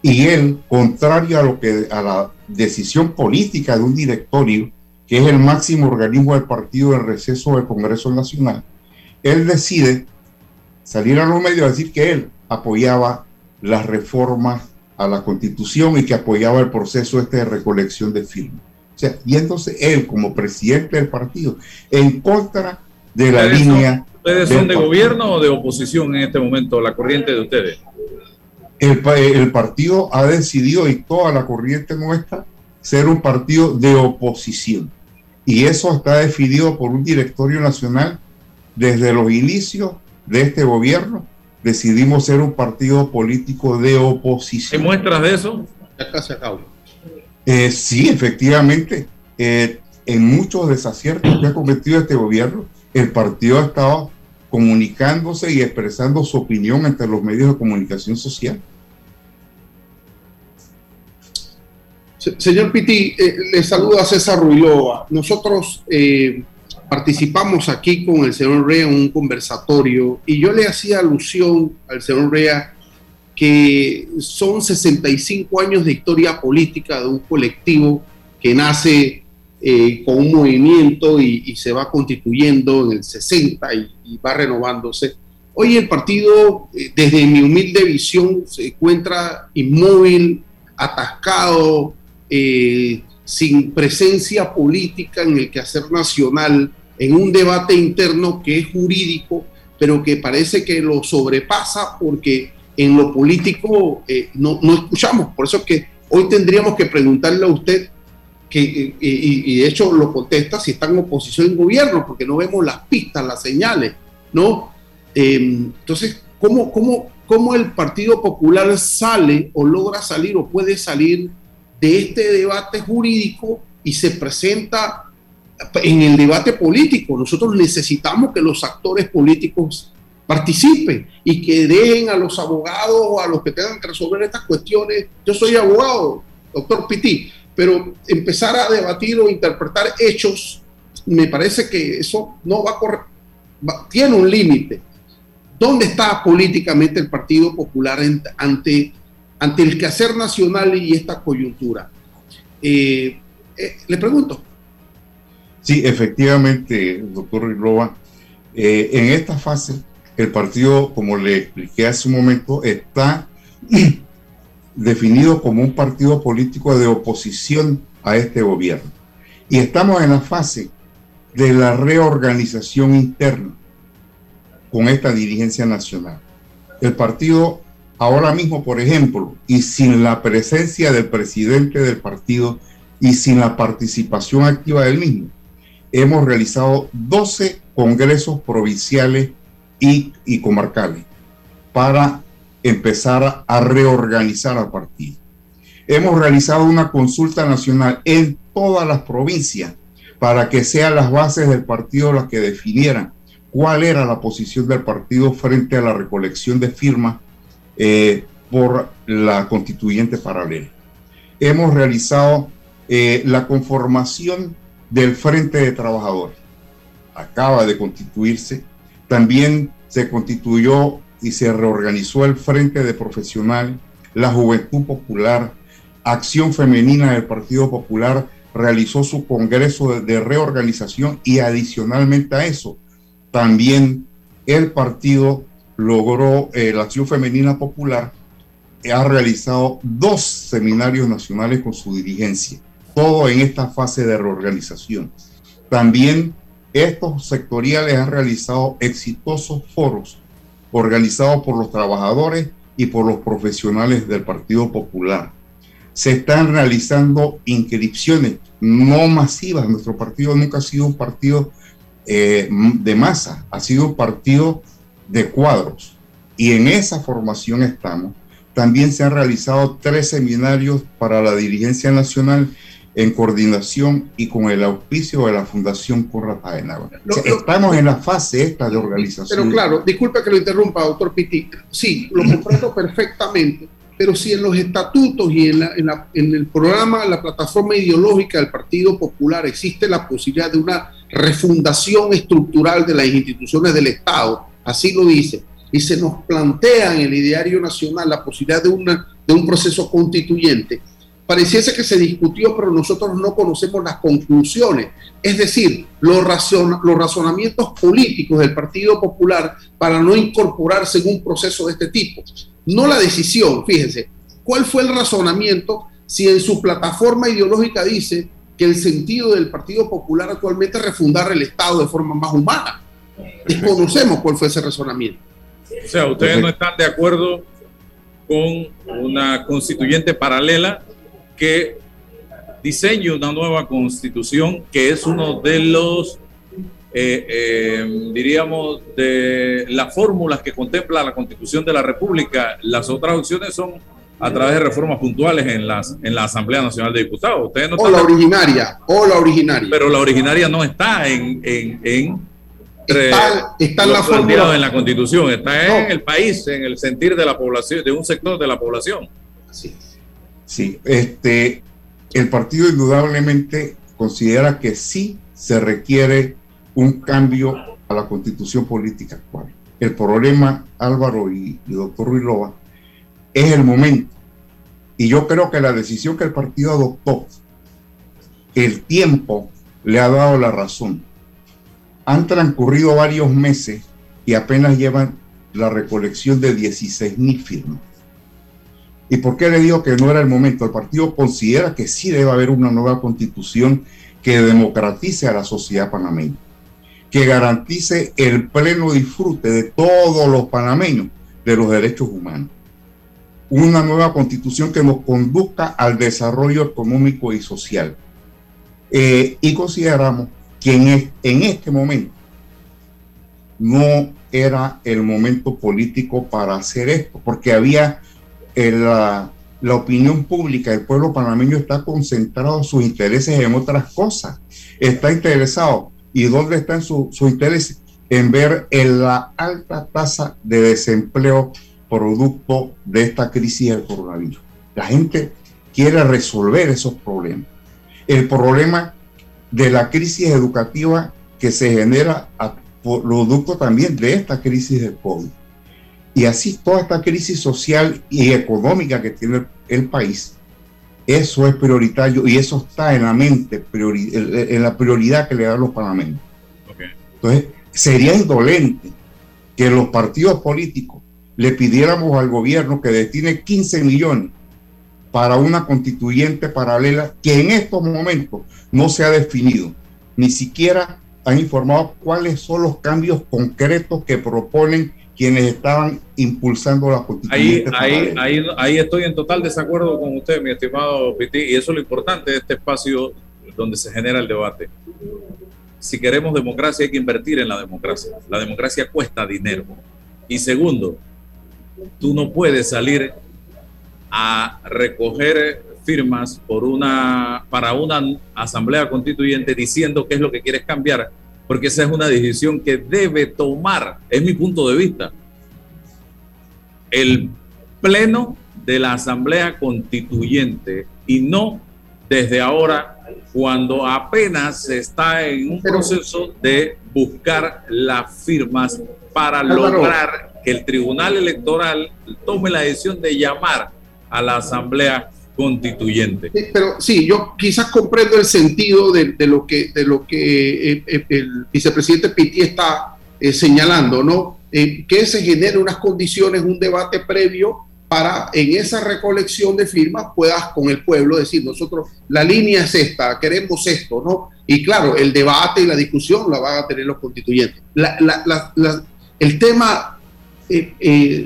Y él, contrario a lo que a la decisión política de un directorio, que es el máximo organismo del partido en receso del Congreso Nacional, él decide salir a los medios a decir que él apoyaba las reformas a la constitución y que apoyaba el proceso este de recolección de firmas. O sea, y entonces él como presidente del partido, en contra de la línea... ¿Ustedes son de gobierno o de oposición en este momento, la corriente de ustedes? El, el partido ha decidido, y toda la corriente nuestra, ser un partido de oposición. Y eso está definido por un directorio nacional desde los inicios de este gobierno decidimos ser un partido político de oposición. ¿Hay muestras de eso? Acá se acabó. Eh, sí, efectivamente. Eh, en muchos desaciertos que ha cometido este gobierno, el partido ha estado comunicándose y expresando su opinión ante los medios de comunicación social. Señor Piti, eh, le saluda César Ruilova. Nosotros participamos aquí con el señor Rea en un conversatorio y yo le hacía alusión al señor Rea que son 65 años de historia política de un colectivo que nace eh, con un movimiento y, se va constituyendo en el 60 y, va renovándose. Hoy el partido, eh, desde mi humilde visión, se encuentra inmóvil, atascado, eh, sin presencia política en el quehacer nacional en un debate interno que es jurídico, pero que parece que lo sobrepasa porque en lo político eh, no, no, escuchamos. Por eso es que hoy tendríamos que preguntarle a usted, que, eh, y, de hecho lo contesta, si está en oposición en gobierno, porque no vemos las pistas, las señales, ¿no? Em, entonces, ¿cómo, cómo, ¿cómo el Partido Popular sale o logra salir o puede salir de este debate jurídico y se presenta en el debate político. Nosotros necesitamos que los actores políticos participen y que dejen a los abogados a los que tengan que resolver estas cuestiones. Yo soy abogado, doctor Piti, pero empezar a debatir o interpretar hechos, me parece que eso no va a correr, tiene un límite. ¿Dónde está políticamente el Partido Popular ante, ante el quehacer nacional y esta coyuntura? Eh, eh, le pregunto, Sí, efectivamente, doctor Riloba, eh, en esta fase el partido, como le expliqué hace un momento, está <clears throat> definido como un partido político de oposición a este gobierno. Y estamos en la fase de la reorganización interna con esta dirigencia nacional. El partido ahora mismo, por ejemplo, y sin la presencia del presidente del partido y sin la participación activa del mismo, hemos realizado 12 congresos provinciales y, comarcales para empezar a reorganizar al partido. Hemos realizado una consulta nacional en todas las provincias para que sean las bases del partido las que definieran cuál era la posición del partido frente a la recolección de firmas eh, por la constituyente paralela. Hemos realizado eh, la conformación del Frente de Trabajadores. Acaba de constituirse. También se constituyó y se reorganizó el Frente de Profesional, la Juventud Popular, Acción Femenina del Partido Popular realizó su congreso de, reorganización y adicionalmente a eso, también el partido logró, eh, la Acción Femenina Popular ha realizado dos seminarios nacionales con su dirigencia, todo en esta fase de reorganización. También estos sectoriales han realizado exitosos foros organizados por los trabajadores y por los profesionales del Partido Popular. Se están realizando inscripciones no masivas. Nuestro partido nunca ha sido un partido eh, de masa, ha sido un partido de cuadros. Y en esa formación estamos. También se han realizado tres seminarios para la dirigencia nacional en coordinación y con el auspicio de la Fundación Corra estamos en la fase esta de organización. Pero claro, disculpe que lo interrumpa, doctor Pitti. Sí, lo comprendo <clears throat> perfectamente, pero si en los estatutos y en, en el programa, la plataforma ideológica del Partido Popular existe la posibilidad de una refundación estructural de las instituciones del Estado, así lo dice, y se nos plantea en el ideario nacional la posibilidad de, una, de un proceso constituyente, pareciese que se discutió, pero nosotros no conocemos las conclusiones. Es decir, los, los razonamientos políticos del Partido Popular para no incorporarse en un proceso de este tipo. No la decisión, fíjense, ¿cuál fue el razonamiento si en su plataforma ideológica dice que el sentido del Partido Popular actualmente es refundar el Estado de forma más humana? Desconocemos cuál fue ese razonamiento. O sea, ustedes no están de acuerdo con una constituyente paralela que diseñe una nueva constitución, que es uno de los, eh, eh, diríamos, de las fórmulas que contempla la constitución de la República. Las otras opciones son a través de reformas puntuales en, las, en la Asamblea Nacional de Diputados. Ustedes no o la originaria, o la originaria. Pero la originaria no está en... en, en está, en la fórmula en la Constitución, está en el país, en el sentir de la población, de un sector de la población. Así es. Sí, este, el partido indudablemente considera que sí se requiere un cambio a la constitución política actual. El problema, Álvaro y, doctor Ruilova, es el momento. Y yo creo que la decisión que el partido adoptó, el tiempo le ha dado la razón. Han transcurrido varios meses y apenas llevan la recolección de 16 mil firmas. ¿Y por qué le digo que no era el momento? El partido considera que sí debe haber una nueva constitución que democratice a la sociedad panameña, que garantice el pleno disfrute de todos los panameños de los derechos humanos. Una nueva constitución que nos conduzca al desarrollo económico y social. Eh, y consideramos que en, en este momento no era el momento político para hacer esto, porque había la, opinión pública del pueblo panameño está concentrado sus intereses en otras cosas. Está interesado. ¿Y dónde están sus su intereses? En ver en la alta tasa de desempleo producto de esta crisis del coronavirus. La gente quiere resolver esos problemas. El problema de la crisis educativa que se genera producto también de esta crisis del COVID. Y así toda esta crisis social y económica que tiene el país, eso es prioritario y eso está en la mente, en la prioridad que le dan los parlamentos. Entonces, sería indolente que los partidos políticos le pidiéramos al gobierno que destine 15 millones para una constituyente paralela que en estos momentos no se ha definido, ni siquiera han informado cuáles son los cambios concretos que proponen quienes estaban impulsando la constitución. Ahí, ahí, ahí, estoy en total desacuerdo con usted, mi estimado Piti, y eso es lo importante de este espacio donde se genera el debate. Si queremos democracia, hay que invertir en la democracia. La democracia cuesta dinero. Y segundo, tú no puedes salir a recoger firmas por una, para una asamblea constituyente diciendo qué es lo que quieres cambiar, porque esa es una decisión que debe tomar, es mi punto de vista, el pleno de la asamblea constituyente y no desde ahora cuando apenas se está en un proceso de buscar las firmas para lograr que el Tribunal Electoral tome la decisión de llamar a la Asamblea Constituyente. pero sí, yo quizás comprendo el sentido de, lo que, de lo que eh, eh, el vicepresidente Pitti está eh, señalando, ¿no? que se genere unas condiciones, un debate previo para en esa recolección de firmas puedas con el pueblo decir, nosotros, la línea es esta, queremos esto, ¿no? Y claro, el debate y la discusión la van a tener los constituyentes. el tema,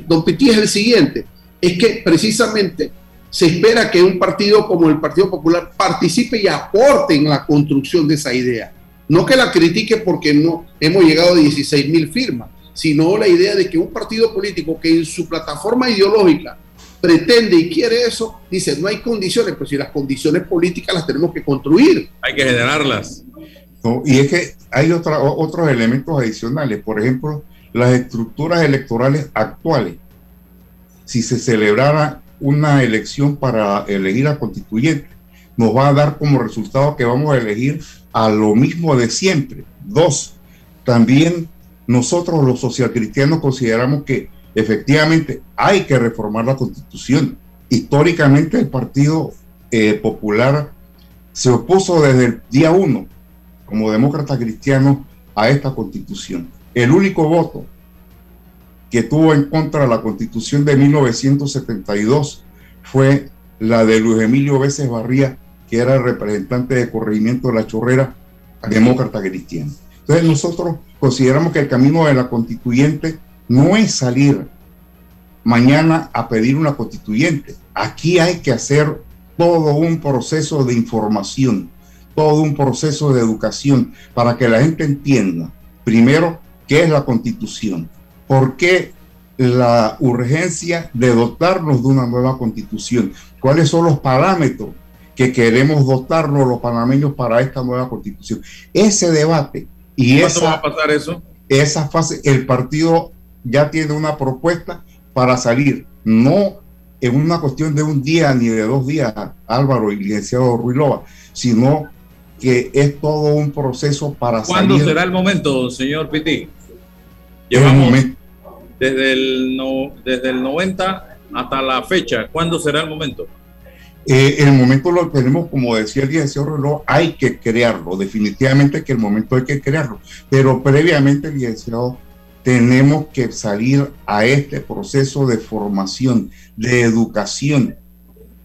don Pitti, es el siguiente, es que precisamente se espera que un partido como el Partido Popular participe y aporte en la construcción de esa idea. No que la critique porque no hemos llegado a 16 mil firmas, sino la idea de que un partido político que en su plataforma ideológica pretende y quiere eso, dice, no hay condiciones, pero si las condiciones políticas las tenemos que construir. Hay que generarlas. y es que hay otra, otros elementos adicionales, por ejemplo, las estructuras electorales actuales. Si se celebrara una elección para elegir a constituyente, nos va a dar como resultado que vamos a elegir a lo mismo de siempre. Dos, también nosotros los socialcristianos consideramos que efectivamente hay que reformar la constitución. Históricamente el Partido eh, Popular se opuso desde el día uno como demócrata cristiano a esta constitución. El único voto que tuvo en contra la constitución de 1972 fue la de Luis Emilio Veces Barría, que era representante de corregimiento de la chorrera, demócrata cristiano. Entonces nosotros consideramos que el camino de la constituyente no es salir mañana a pedir una constituyente. Aquí hay que hacer todo un proceso de información, todo un proceso de educación para que la gente entienda, primero, qué es la constitución, ¿Por qué la urgencia de dotarnos de una nueva constitución? ¿Cuáles son los parámetros que queremos dotarnos los panameños para esta nueva constitución? Ese debate y esa, va a pasar eso? Esa fase, el partido ya tiene una propuesta para salir, no en una cuestión de un día ni de dos días, Álvaro y licenciado Ruilova, sino que es todo un proceso para salir. ¿Cuándo será el momento, señor Piti? Llevamos desde el, no, desde el 90 hasta la fecha. ¿Cuándo será el momento? Eh, el momento lo tenemos, como decía el licenciado reloj, hay que crearlo. Definitivamente que el momento hay que crearlo. Pero previamente, licenciado, tenemos que salir a este proceso de formación, de educación,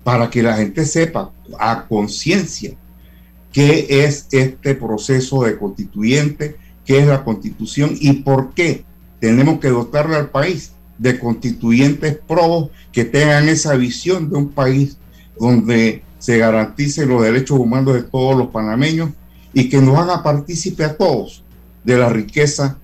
para que la gente sepa a conciencia qué es este proceso de constituyente, qué es la constitución y por qué tenemos que dotarle al país de constituyentes probos que tengan esa visión de un país donde se garanticen los derechos humanos de todos los panameños y que nos haga partícipe a todos de la riqueza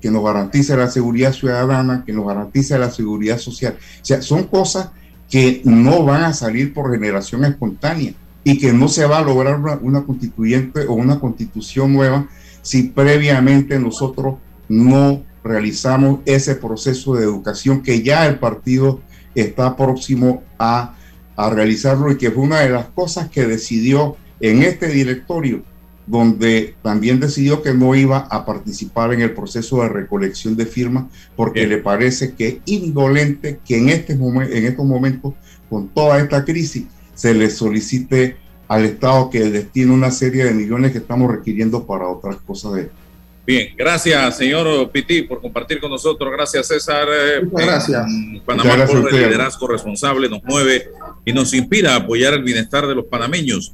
que nos garantice la seguridad ciudadana, que nos garantice la seguridad social. O sea, son cosas que no van a salir por generación espontánea y que no se va a lograr una, una constituyente o una constitución nueva si previamente nosotros no realizamos ese proceso de educación que ya el partido está próximo a, a realizarlo y que fue una de las cosas que decidió en este directorio, donde también decidió que no iba a participar en el proceso de recolección de firmas porque le parece que es indolente que en, este en estos momentos, con toda esta crisis, se le solicite al Estado que destine una serie de millones que estamos requiriendo para otras cosas de, Bien, gracias, señor Piti, por compartir con nosotros. Gracias, César. Eh, gracias. Panamá gracias por el liderazgo responsable nos mueve y nos inspira a apoyar el bienestar de los panameños,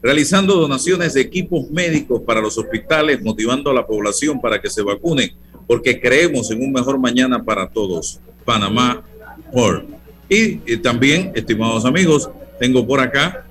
realizando donaciones de equipos médicos para los hospitales, motivando a la población para que se vacune, porque creemos en un mejor mañana para todos. Panamá por. y también, estimados amigos, tengo por acá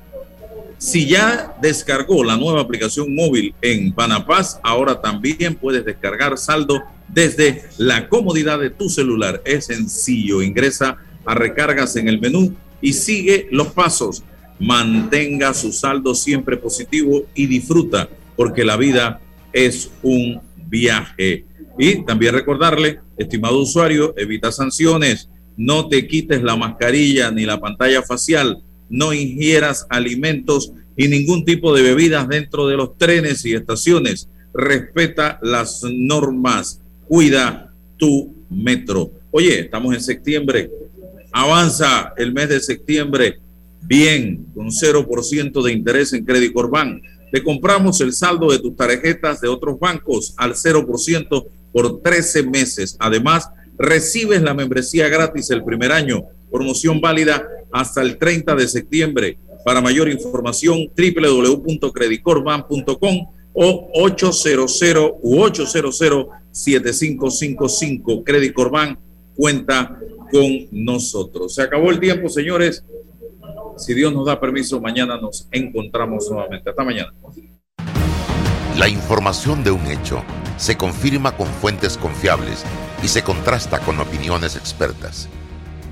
si ya descargó la nueva aplicación móvil en Panapaz, ahora también puedes descargar saldo desde la comodidad de tu celular. Es sencillo, ingresa a recargas en el menú y sigue los pasos. mantenga su saldo siempre positivo y disfruta, porque la vida es un viaje. Y también recordarle, estimado usuario, evita sanciones, no te quites la mascarilla ni la pantalla facial, no ingieras alimentos y ningún tipo de bebidas dentro de los trenes y estaciones. Respeta las normas, cuida tu metro. Oye, estamos en septiembre, avanza el mes de septiembre bien, con 0% de interés en Credit Corban. Te compramos el saldo de tus tarjetas de otros bancos al 0% por 13 meses. Además, recibes la membresía gratis el primer año. Promoción válida hasta el 30 de septiembre. Para mayor información, www.creditcorban.com o 800 u 800 7555. Credit Corban cuenta con nosotros. Se acabó el tiempo, señores. Si Dios nos da permiso, mañana nos encontramos nuevamente. Hasta mañana. La información de un hecho se confirma con fuentes confiables y se contrasta con opiniones expertas.